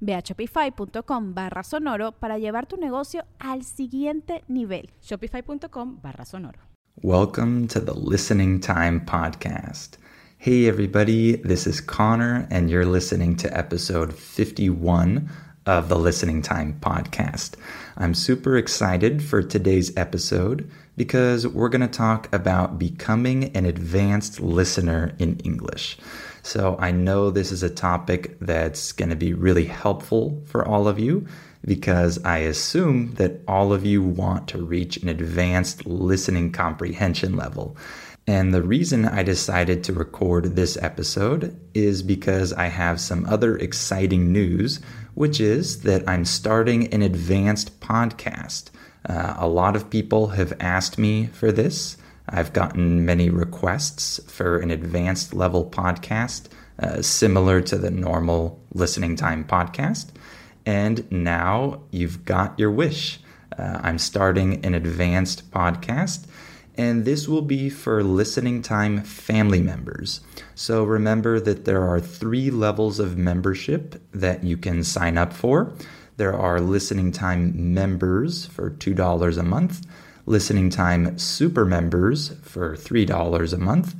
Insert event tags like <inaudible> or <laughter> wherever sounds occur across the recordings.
Ve a shopify.com barra sonoro para llevar tu negocio al siguiente nivel. Shopify.com barra sonoro. Welcome to the Listening Time Podcast. Hey, everybody, this is Connor, and you're listening to episode 51 of the Listening Time Podcast. I'm super excited for today's episode because we're going to talk about becoming an advanced listener in English. So I know this is a topic that's going to be really helpful for all of you because I assume that all of you want to reach an advanced listening comprehension level. And the reason I decided to record this episode is because I have some other exciting news, which is that I'm starting an advanced podcast. Uh, a lot of people have asked me for this. I've gotten many requests for an advanced level podcast, uh, similar to the normal listening time podcast. And now you've got your wish. Uh, I'm starting an advanced podcast, and this will be for listening time family members. So remember that there are three levels of membership that you can sign up for. There are listening time members for $2 a month listening time super members for $3 a month,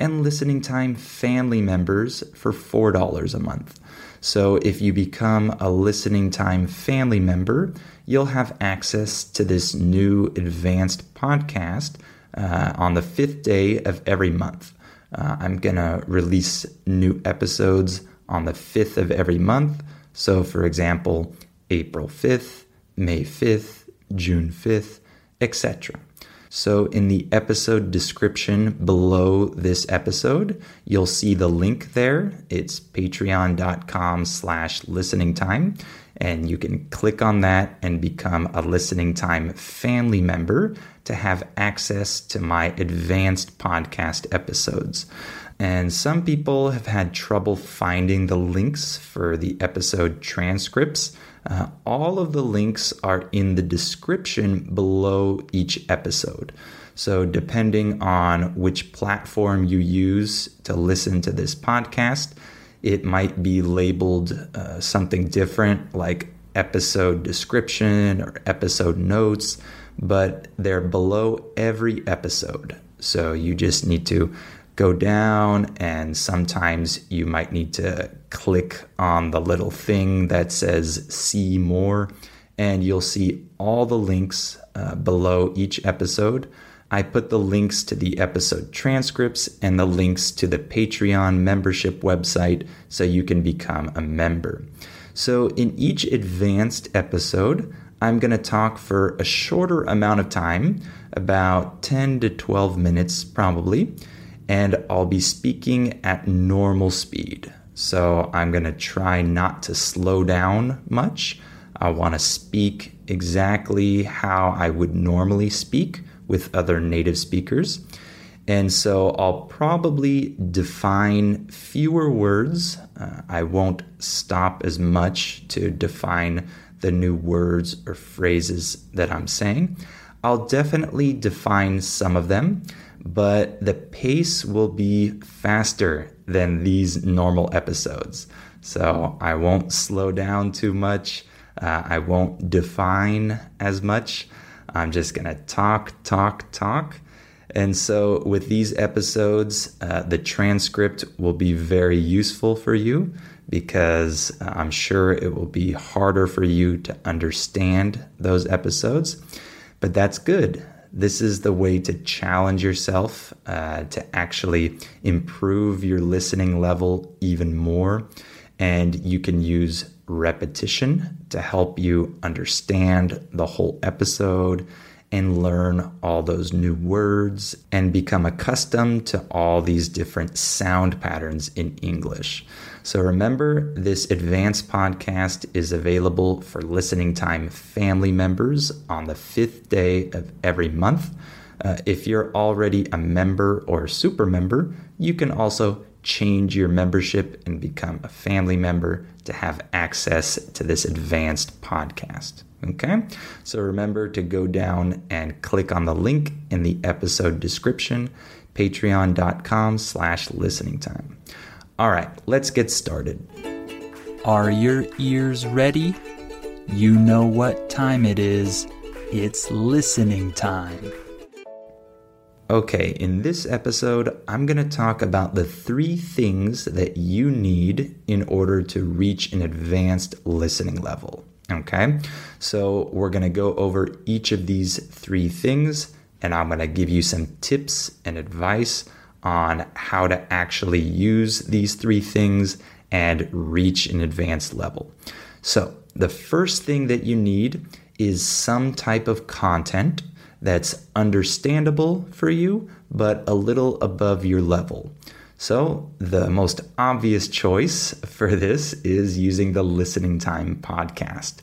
and listening time family members for $4 a month. So if you become a listening time family member, you'll have access to this new advanced podcast uh, on the fifth day of every month. Uh, I'm going to release new episodes on the fifth of every month. So, for example, April 5th, May 5th, June 5th, etc. So, in the episode description below this episode, you'll see the link there. It's patreon.com slash listening time. And you can click on that and become a listening time family member to have access to my advanced podcast episodes. And some people have had trouble finding the links for the episode transcripts. Uh, all of the links are in the description below each episode. So, depending on which platform you use to listen to this podcast, it might be labeled uh, something different like episode description or episode notes, but they're below every episode. So, you just need to go down, and sometimes you might need to click on the little thing that says see more, and you'll see all the links uh, below each episode. I put the links to the episode transcripts and the links to the Patreon membership website so you can become a member. So, in each advanced episode, I'm going to talk for a shorter amount of time, about 10 to 12 minutes probably and I'll be speaking at normal speed. So I'm going to try not to slow down much. I want to speak exactly how I would normally speak with other native speakers. And so I'll probably define fewer words. Uh, I won't stop as much to define the new words or phrases that I'm saying. I'll definitely define some of them but the pace will be faster than these normal episodes. So I won't slow down too much. Uh, I won't define as much. I'm just going to talk, talk, talk. And so, with these episodes, uh, the transcript will be very useful for you because I'm sure it will be harder for you to understand those episodes. But that's good This is the way to challenge yourself uh, to actually improve your listening level even more. And you can use repetition to help you understand the whole episode and learn all those new words and become accustomed to all these different sound patterns in English. So remember, this advanced podcast is available for listening time family members on the fifth day of every month. Uh, if you're already a member or super member, you can also change your membership and become a family member to have access to this advanced podcast. Okay, so remember to go down and click on the link in the episode description, patreon.com slash listening time. All right, let's get started. Are your ears ready? You know what time it is. It's listening time. Okay, in this episode, I'm going to talk about the three things that you need in order to reach an advanced listening level. Okay, so we're going to go over each of these three things, and I'm going to give you some tips and advice on how to actually use these three things and reach an advanced level. So, the first thing that you need is some type of content that's understandable for you, but a little above your level. So, the most obvious choice <laughs> for this is using the Listening Time podcast.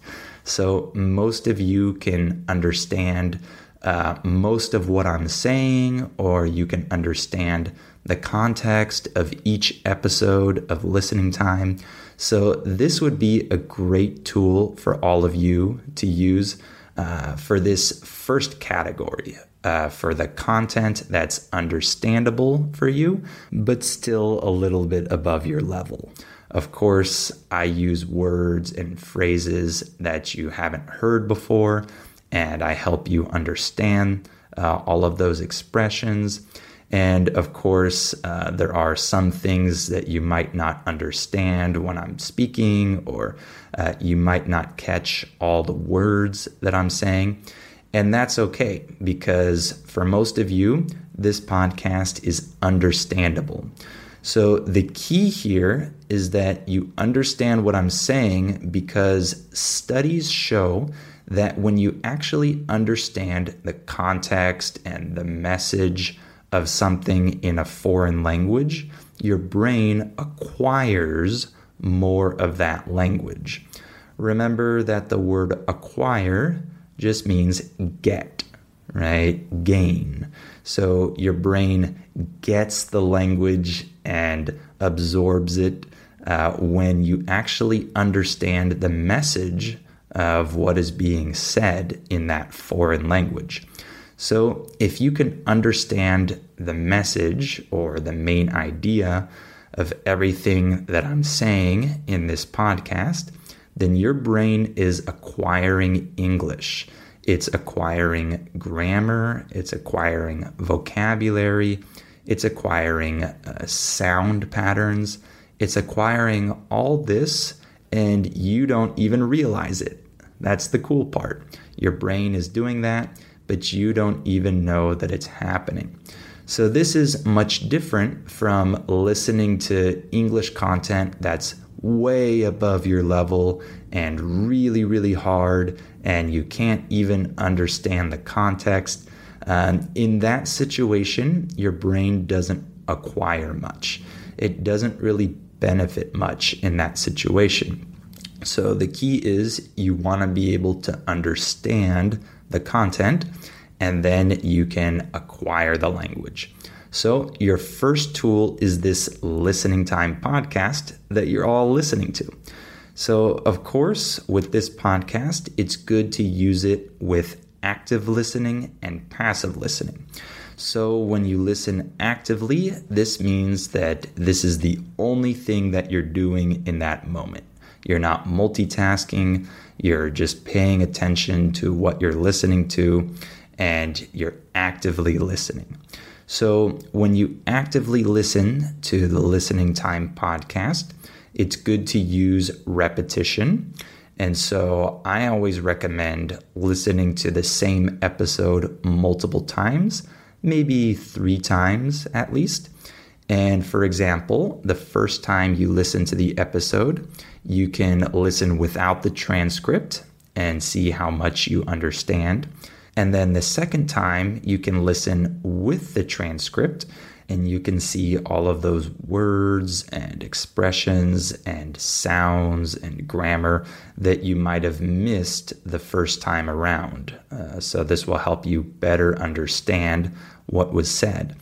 So, most of you can understand uh, most of what I'm saying, or you can understand the context of each episode of Listening Time. So, this would be a great tool for all of you to use uh, for this first category, uh, for the content that's understandable for you, but still a little bit above your level. Of course, I use words and phrases that you haven't heard before, and I help you understand uh, all of those expressions. And of course, uh, there are some things that you might not understand when I'm speaking, or uh, you might not catch all the words that I'm saying. And that's okay because for most of you, this podcast is understandable. So the key here is that you understand what I'm saying because studies show that when you actually understand the context and the message of something in a foreign language, your brain acquires more of that language. Remember that the word acquire just means get, right? Gain. So your brain gets the language and absorbs it uh, when you actually understand the message of what is being said in that foreign language. So, if you can understand the message or the main idea of everything that I'm saying in this podcast, then your brain is acquiring English. It's acquiring grammar, it's acquiring vocabulary, it's acquiring uh, sound patterns, it's acquiring all this, and you don't even realize it. That's the cool part. Your brain is doing that but you don't even know that it's happening. So, this is much different from listening to English content that's way above your level and really, really hard, and you can't even understand the context. Um, in that situation, your brain doesn't acquire much, it doesn't really benefit much in that situation. So, the key is you want to be able to understand the content, and then you can acquire the language. So, your first tool is this listening time podcast that you're all listening to. So, of course, with this podcast, it's good to use it with active listening and passive listening. So, when you listen actively, this means that this is the only thing that you're doing in that moment. You're not multitasking, you're just paying attention to what you're listening to, and you're actively listening. So, when you actively listen to the Listening Time podcast, it's good to use repetition. And so I always recommend listening to the same episode multiple times, maybe three times at least. And for example, the first time you listen to the episode, you can listen without the transcript and see how much you understand. And then the second time, you can listen with the transcript and you can see all of those words and expressions and sounds and grammar that you might have missed the first time around. Uh, so, this will help you better understand what was said.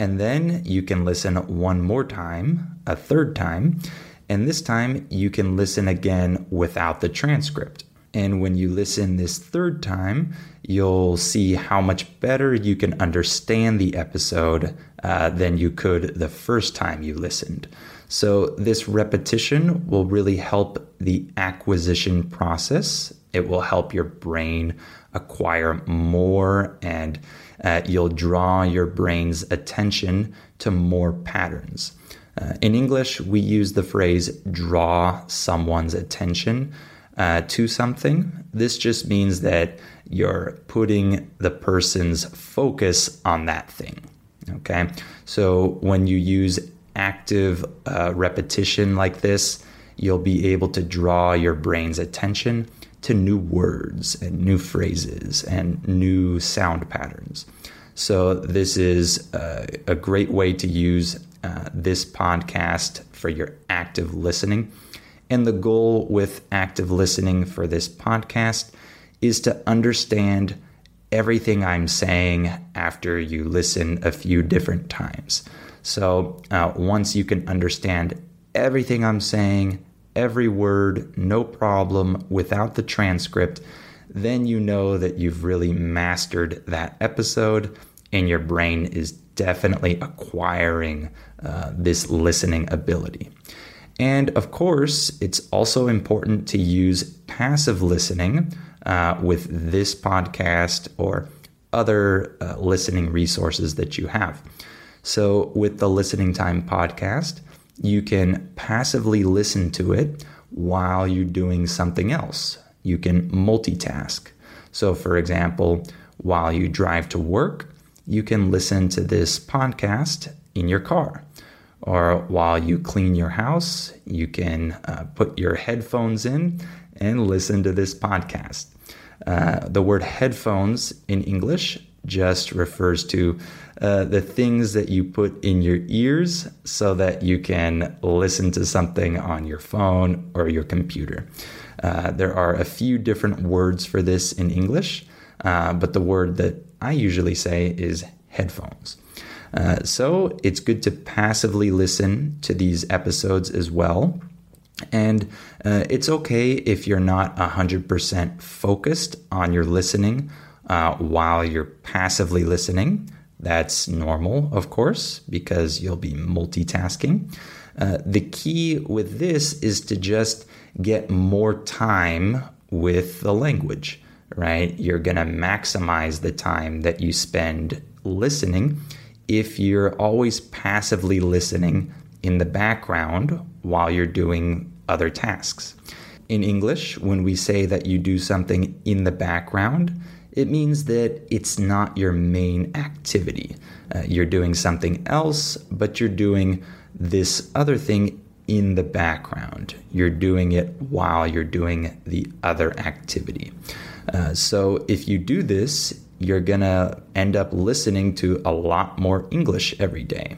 And then you can listen one more time, a third time, and this time you can listen again without the transcript. And when you listen this third time, you'll see how much better you can understand the episode uh, than you could the first time you listened. So, this repetition will really help the acquisition process. It will help your brain acquire more, and uh, you'll draw your brain's attention to more patterns. Uh, in English, we use the phrase draw someone's attention uh, to something. This just means that you're putting the person's focus on that thing. Okay. So when you use active uh, repetition like this, you'll be able to draw your brain's attention to new words and new phrases and new sound patterns. So, this is uh, a great way to use uh, this podcast for your active listening. And the goal with active listening for this podcast is to understand everything I'm saying after you listen a few different times. So uh, once you can understand everything I'm saying, every word, no problem, without the transcript, then you know that you've really mastered that episode and your brain is definitely acquiring uh, this listening ability. And of course, it's also important to use passive listening uh, with this podcast or other uh, listening resources that you have. So, with the Listening Time podcast, you can passively listen to it while you're doing something else. You can multitask. So, for example, while you drive to work, you can listen to this podcast in your car. Or while you clean your house, you can uh, put your headphones in and listen to this podcast. Uh, the word headphones in English just refers to uh, the things that you put in your ears so that you can listen to something on your phone or your computer. Uh, there are a few different words for this in English, uh, but the word that I usually say is headphones. Uh, so it's good to passively listen to these episodes as well. And uh, it's okay if you're not 100% focused on your listening uh, while you're passively listening. That's normal, of course, because you'll be multitasking. Uh, the key with this is to just get more time with the language, right? You're going to maximize the time that you spend listening if you're always passively listening in the background while you're doing other tasks. In English, when we say that you do something in the background, it means that it's not your main activity. Uh, you're doing something else, but you're doing this other thing in the background. You're doing it while you're doing the other activity. Uh, so if you do this, you're going to end up listening to a lot more English every day,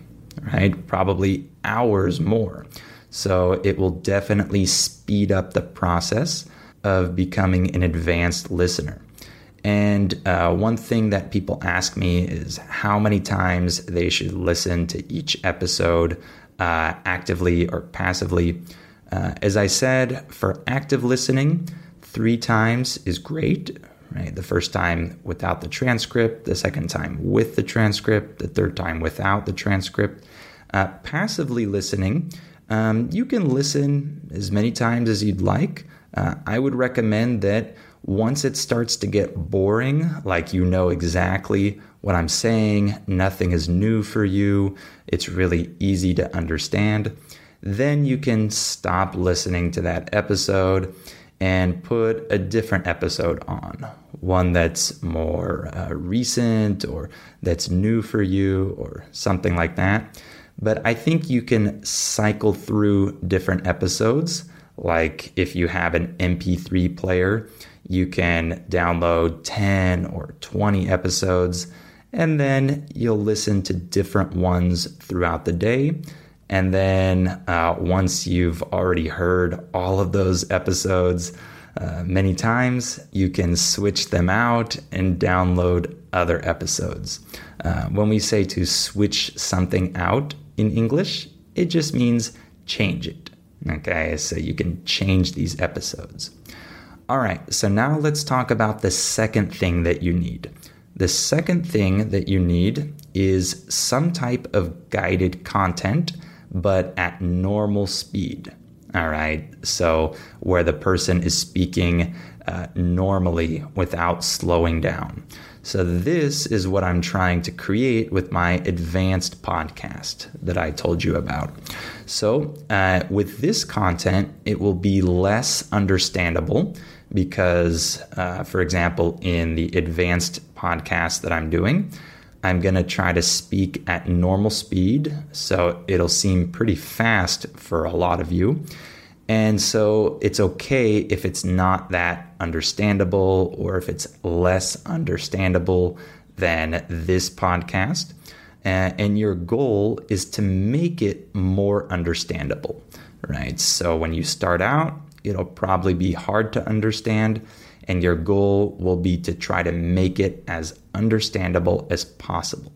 right? Probably hours more. So it will definitely speed up the process of becoming an advanced listener. And uh, one thing that people ask me is how many times they should listen to each episode uh, actively or passively. Uh, as I said, for active listening, three times is great right? The first time without the transcript, the second time with the transcript, the third time without the transcript. Uh, passively listening, um, you can listen as many times as you'd like. Uh, I would recommend that once it starts to get boring, like you know exactly what I'm saying, nothing is new for you, it's really easy to understand, then you can stop listening to that episode and put a different episode on, one that's more uh, recent or that's new for you or something like that. But I think you can cycle through different episodes. Like if you have an MP3 player, you can download 10 or 20 episodes, and then you'll listen to different ones throughout the day. And then uh, once you've already heard all of those episodes uh, many times, you can switch them out and download other episodes. Uh, when we say to switch something out in English, it just means change it. Okay, so you can change these episodes. All right, so now let's talk about the second thing that you need. The second thing that you need is some type of guided content but at normal speed. All right. So, where the person is speaking uh, normally without slowing down. So, this is what I'm trying to create with my advanced podcast that I told you about. So, uh, with this content, it will be less understandable because, uh, for example, in the advanced podcast that I'm doing, I'm going to try to speak at normal speed. So it'll seem pretty fast for a lot of you. And so it's okay if it's not that understandable or if it's less understandable than this podcast. Uh, and your goal is to make it more understandable, right? So when you start out, it'll probably be hard to understand and your goal will be to try to make it as understandable as possible.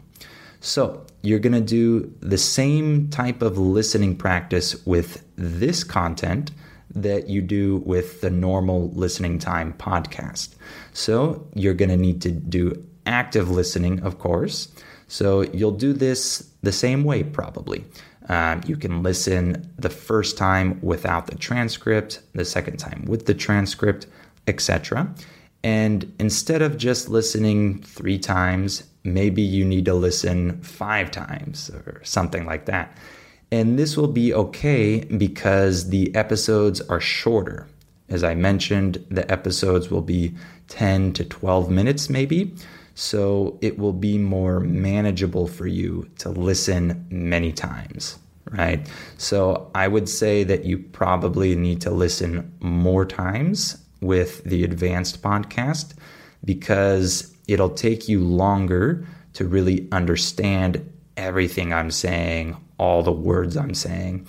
So, you're going to do the same type of listening practice with this content that you do with the normal listening time podcast. So, you're going to need to do active listening, of course. So, you'll do this the same way, probably. Um, you can listen the first time without the transcript, the second time with the transcript, etc. And instead of just listening three times, maybe you need to listen five times or something like that. And this will be okay because the episodes are shorter. As I mentioned, the episodes will be 10 to 12 minutes, maybe. So it will be more manageable for you to listen many times, right? So I would say that you probably need to listen more times with the advanced podcast because it'll take you longer to really understand everything I'm saying, all the words I'm saying.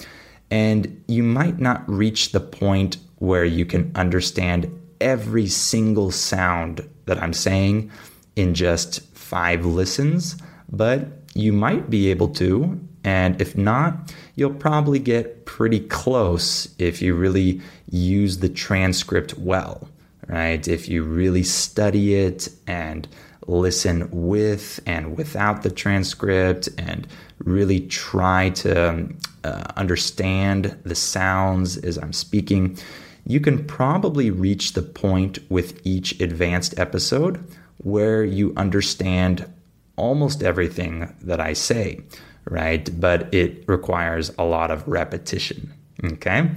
And you might not reach the point where you can understand every single sound that I'm saying in just five listens, but you might be able to. And if not, you'll probably get pretty close if you really use the transcript well, right? If you really study it and listen with and without the transcript and really try to um, uh, understand the sounds as I'm speaking, you can probably reach the point with each advanced episode where you understand almost everything that I say right? But it requires a lot of repetition. Okay,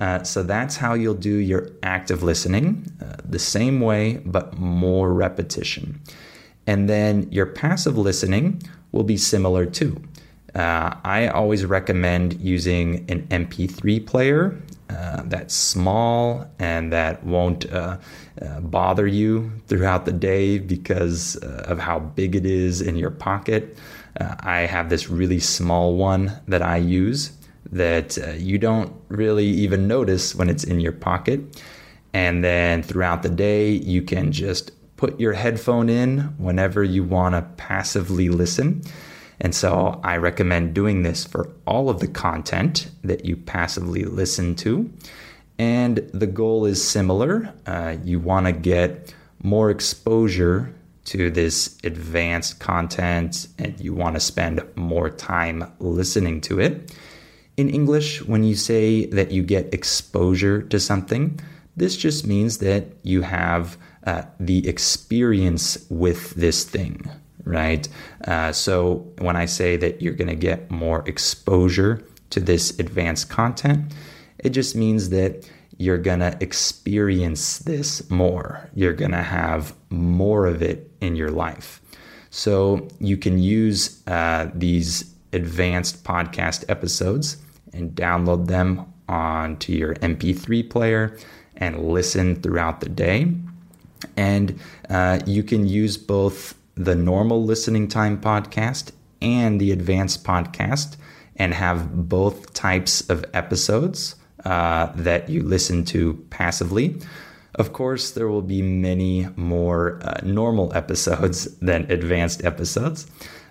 uh, so that's how you'll do your active listening uh, the same way, but more repetition. And then your passive listening will be similar too. Uh, I always recommend using an MP3 player uh, that's small and that won't uh, uh, bother you throughout the day because of how big it is in your pocket. Uh, I have this really small one that I use that uh, you don't really even notice when it's in your pocket. And then throughout the day, you can just put your headphone in whenever you want to passively listen. And so I recommend doing this for all of the content that you passively listen to. And the goal is similar. Uh, you want to get more exposure to this advanced content and you want to spend more time listening to it. In English, when you say that you get exposure to something, this just means that you have uh, the experience with this thing, right? Uh, so when I say that you're going to get more exposure to this advanced content, it just means that you're going to experience this more. You're going to have more of it in your life. So you can use uh, these advanced podcast episodes and download them onto your MP3 player and listen throughout the day. And uh, you can use both the normal listening time podcast and the advanced podcast and have both types of episodes uh, that you listen to passively. Of course, there will be many more uh, normal <laughs> episodes than advanced episodes,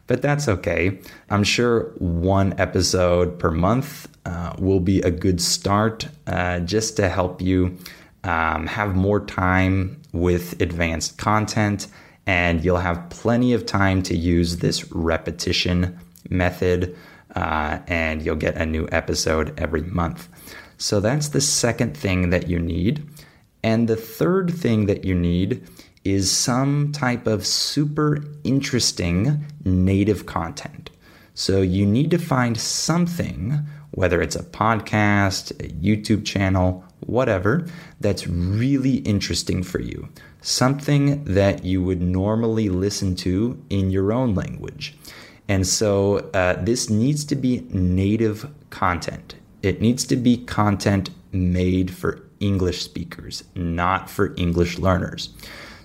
but that's okay. I'm sure one episode per month uh, will be a good start uh, just to help you um, have more time with advanced content, and you'll have plenty of time to use this repetition method, uh, and you'll get a new episode every month. So that's the second thing that you need. And the third thing that you need is some type of super interesting native content. So you need to find something, whether it's a podcast, a YouTube channel, whatever, that's really interesting for you. Something that you would normally listen to in your own language. And so uh, this needs to be native content. It needs to be content made for English speakers, not for English learners.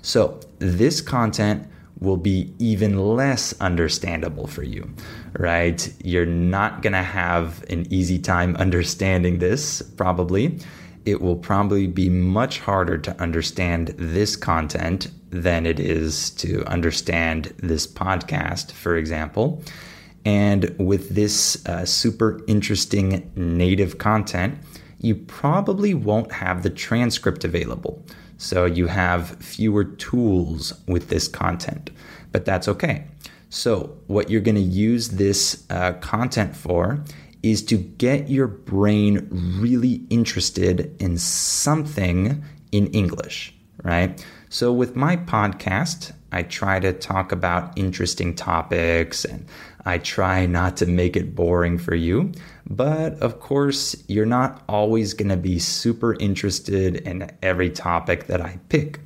So, this content will be even less understandable for you, right? You're not going to have an easy time understanding this, probably. It will probably be much harder to understand this content than it is to understand this podcast, for example. And with this uh, super interesting native content, you probably won't have the transcript available. So you have fewer tools with this content, but that's okay. So, what you're going to use this uh, content for is to get your brain really interested in something in English, right? So, with my podcast, I try to talk about interesting topics and I try not to make it boring for you. But of course, you're not always going to be super interested in every topic that I pick.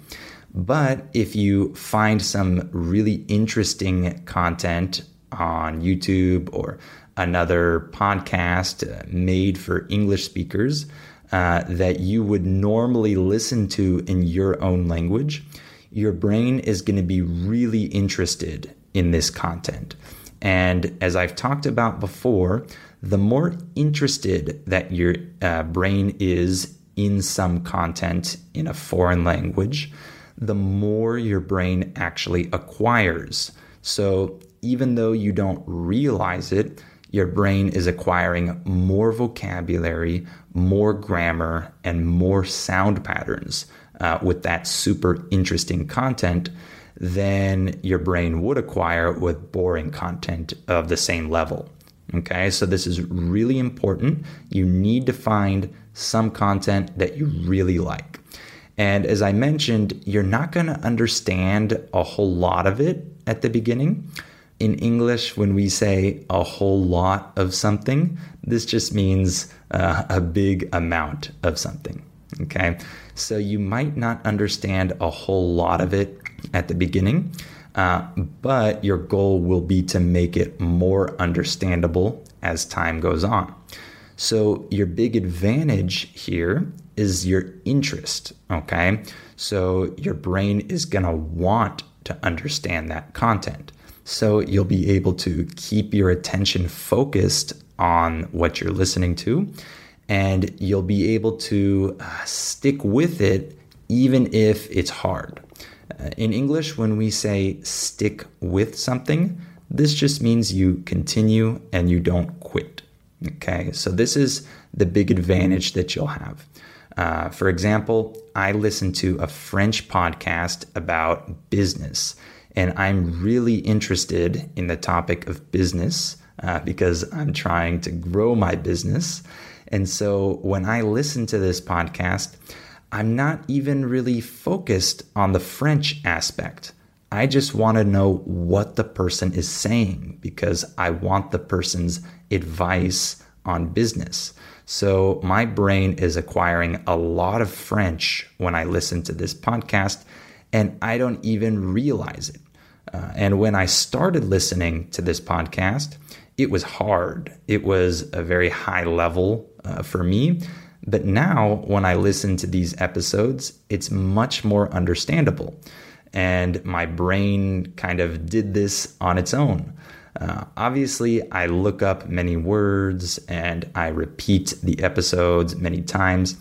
But if you find some really interesting content on YouTube or another podcast uh, made for English speakers uh, that you would normally listen to in your own language, your brain is going to be really interested in this content. And as I've talked about before, the more interested that your uh, brain is in some content in a foreign language, the more your brain actually acquires. So even though you don't realize it, your brain is acquiring more vocabulary, more grammar, and more sound patterns uh, with that super interesting content than your brain would acquire with boring content of the same level. Okay, so this is really important. You need to find some content that you really like. And as I mentioned, you're not going to understand a whole lot of it at the beginning. In English, when we say a whole lot of something, this just means uh, a big amount of something. Okay, so you might not understand a whole lot of it at the beginning, uh, but your goal will be to make it more understandable as time goes on. So, your big advantage here is your interest, okay? So, your brain is gonna want to understand that content. So, you'll be able to keep your attention focused on what you're listening to, and you'll be able to uh, stick with it even if it's hard. Uh, in English, when we say stick with something, this just means you continue and you don't quit. Okay, so this is the big advantage that you'll have. Uh, for example, I listen to a French podcast about business, and I'm really interested in the topic of business uh, because I'm trying to grow my business. And so when I listen to this podcast, I'm not even really focused on the French aspect. I just want to know what the person is saying because I want the person's advice on business. So my brain is acquiring a lot of French when I listen to this podcast, and I don't even realize it. Uh, and when I started listening to this podcast, it was hard. It was a very high level uh, for me. But now, when I listen to these episodes, it's much more understandable. And my brain kind of did this on its own. Uh, obviously, I look up many words and I repeat the episodes many times.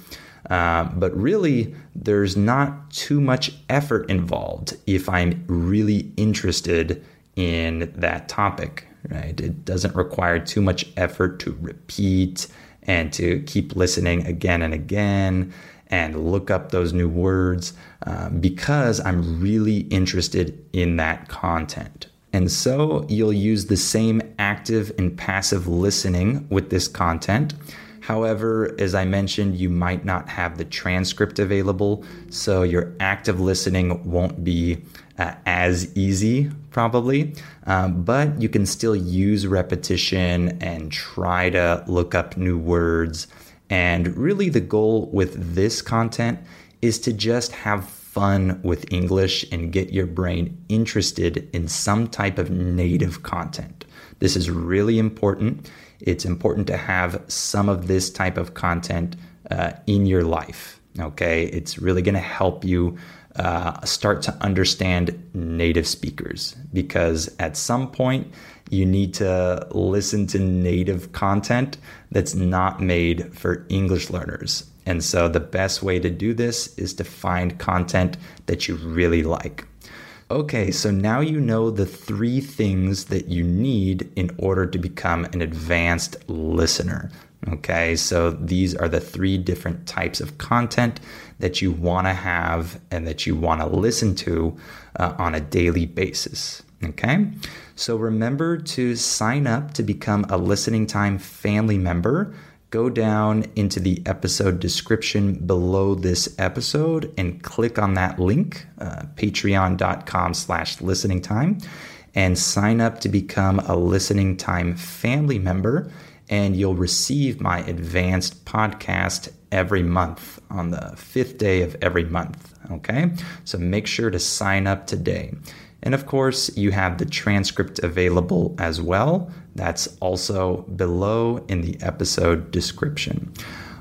Uh, but really, there's not too much effort involved if I'm really interested in that topic, right? It doesn't require too much effort to repeat and to keep listening again and again and look up those new words uh, because I'm really interested in that content. And so you'll use the same active and passive listening with this content. However, as I mentioned, you might not have the transcript available, so your active listening won't be uh, as easy, probably. Um, but you can still use repetition and try to look up new words. And really, the goal with this content is to just have fun with English and get your brain interested in some type of native content. This is really important. It's important to have some of this type of content uh, in your life. Okay, it's really going to help you uh, start to understand native speakers because at some point you need to listen to native content that's not made for English learners. And so the best way to do this is to find content that you really like. Okay, so now you know the three things that you need in order to become an advanced listener. Okay, so these are the three different types of content that you want to have and that you want to listen to uh, on a daily basis. Okay, so remember to sign up to become a listening time family member go down into the episode description below this episode and click on that link, uh, patreon.com slash listening time, and sign up to become a listening time family member. And you'll receive my advanced podcast every month on the fifth day of every month. Okay, so make sure to sign up today. And of course, you have the transcript available as well. That's also below in the episode description.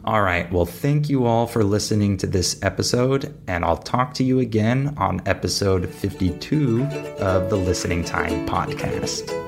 All right, well, thank you all for listening to this episode, and I'll talk to you again on episode 52 of the Listening Time Podcast.